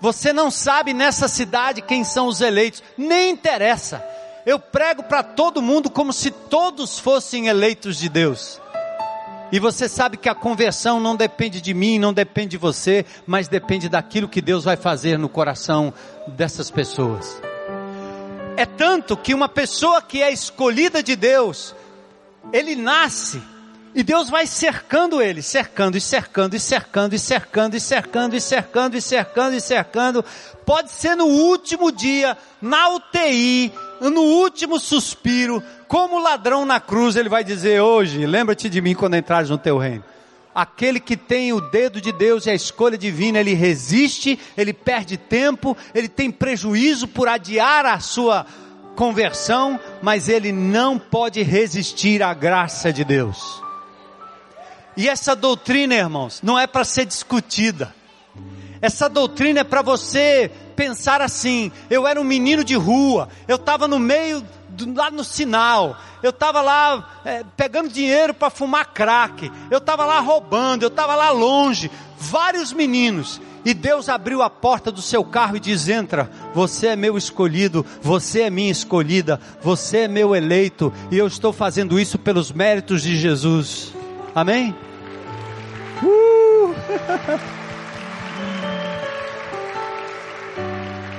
S1: Você não sabe nessa cidade quem são os eleitos, nem interessa. Eu prego para todo mundo como se todos fossem eleitos de Deus. E você sabe que a conversão não depende de mim, não depende de você, mas depende daquilo que Deus vai fazer no coração dessas pessoas. É tanto que uma pessoa que é escolhida de Deus, ele nasce e Deus vai cercando ele, cercando e cercando e cercando e cercando e cercando e cercando e cercando e cercando. Pode ser no último dia, na UTI, no último suspiro, como ladrão na cruz, ele vai dizer hoje: lembra-te de mim quando entrares no teu reino. Aquele que tem o dedo de Deus e a escolha divina, ele resiste, ele perde tempo, ele tem prejuízo por adiar a sua conversão, mas ele não pode resistir à graça de Deus. E essa doutrina, irmãos, não é para ser discutida. Essa doutrina é para você pensar assim: eu era um menino de rua, eu estava no meio, lá no sinal, eu estava lá é, pegando dinheiro para fumar crack, eu estava lá roubando, eu estava lá longe, vários meninos. E Deus abriu a porta do seu carro e diz: Entra, você é meu escolhido, você é minha escolhida, você é meu eleito, e eu estou fazendo isso pelos méritos de Jesus. Amém? Uh!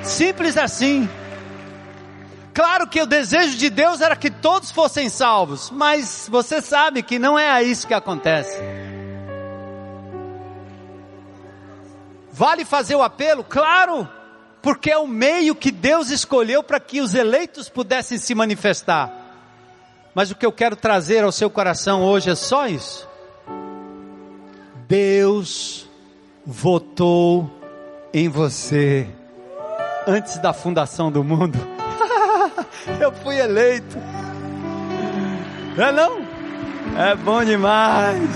S1: Simples assim. Claro que o desejo de Deus era que todos fossem salvos, mas você sabe que não é isso que acontece. Vale fazer o apelo? Claro, porque é o meio que Deus escolheu para que os eleitos pudessem se manifestar. Mas o que eu quero trazer ao seu coração hoje é só isso. Deus votou em você antes da fundação do mundo. Eu fui eleito. Não é não? É bom demais.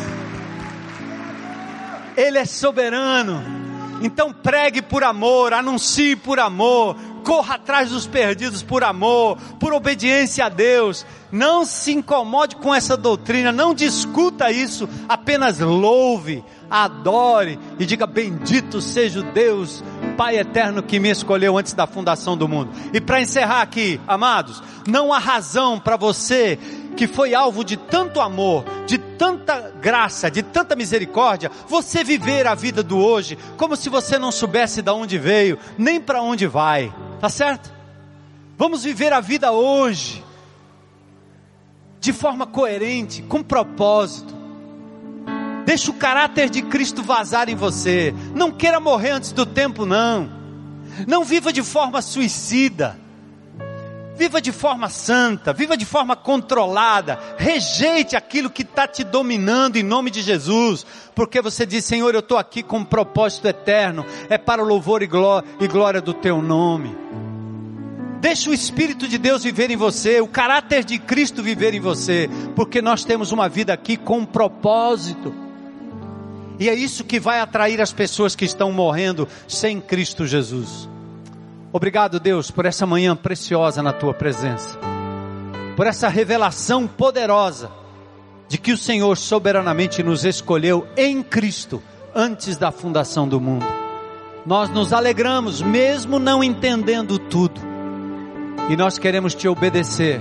S1: Ele é soberano. Então pregue por amor, anuncie por amor, corra atrás dos perdidos por amor, por obediência a Deus. Não se incomode com essa doutrina, não discuta isso, apenas louve, adore e diga: Bendito seja o Deus, Pai eterno que me escolheu antes da fundação do mundo. E para encerrar aqui, amados, não há razão para você que foi alvo de tanto amor, de tanta graça, de tanta misericórdia, você viver a vida do hoje como se você não soubesse de onde veio, nem para onde vai. Tá certo? Vamos viver a vida hoje de forma coerente, com propósito. Deixa o caráter de Cristo vazar em você. Não queira morrer antes do tempo, não. Não viva de forma suicida. Viva de forma santa, viva de forma controlada. Rejeite aquilo que está te dominando em nome de Jesus. Porque você diz, Senhor, eu estou aqui com um propósito eterno. É para o louvor e glória, do teu nome. Deixa o Espírito de Deus viver em você, o caráter de Cristo viver em você, porque nós temos uma vida aqui com um propósito. E é isso que vai atrair as pessoas que estão morrendo sem Cristo Jesus. Obrigado, Deus, por essa manhã preciosa na tua presença. Por essa revelação poderosa de que o Senhor soberanamente nos escolheu em Cristo antes da fundação do mundo. Nós nos alegramos, mesmo não entendendo tudo, e nós queremos te obedecer,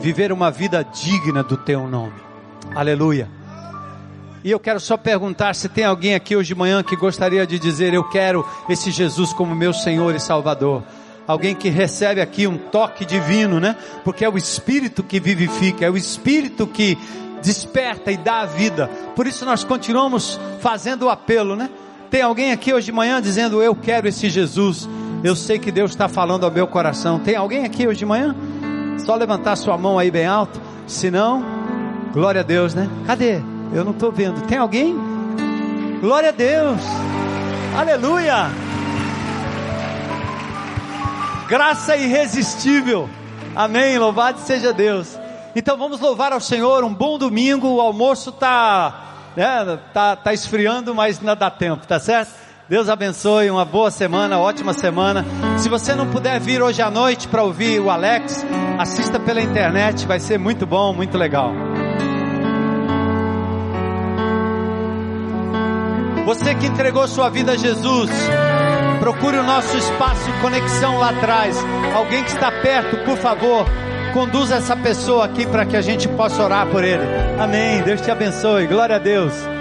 S1: viver uma vida digna do teu nome. Aleluia. E eu quero só perguntar se tem alguém aqui hoje de manhã que gostaria de dizer: Eu quero esse Jesus como meu Senhor e Salvador. Alguém que recebe aqui um toque divino, né? Porque é o Espírito que vivifica, é o Espírito que desperta e dá a vida. Por isso nós continuamos fazendo o apelo, né? Tem alguém aqui hoje de manhã dizendo: Eu quero esse Jesus. Eu sei que Deus está falando ao meu coração. Tem alguém aqui hoje de manhã? Só levantar sua mão aí bem alto. Se não, glória a Deus, né? Cadê? Eu não estou vendo. Tem alguém? Glória a Deus. Aleluia. Graça irresistível. Amém. Louvado seja Deus. Então vamos louvar ao Senhor. Um bom domingo. O almoço está né, tá, tá esfriando, mas não dá tempo, tá certo? Deus abençoe, uma boa semana, ótima semana. Se você não puder vir hoje à noite para ouvir o Alex, assista pela internet, vai ser muito bom, muito legal. Você que entregou sua vida a Jesus, procure o nosso espaço conexão lá atrás. Alguém que está perto, por favor, conduza essa pessoa aqui para que a gente possa orar por ele. Amém. Deus te abençoe. Glória a Deus.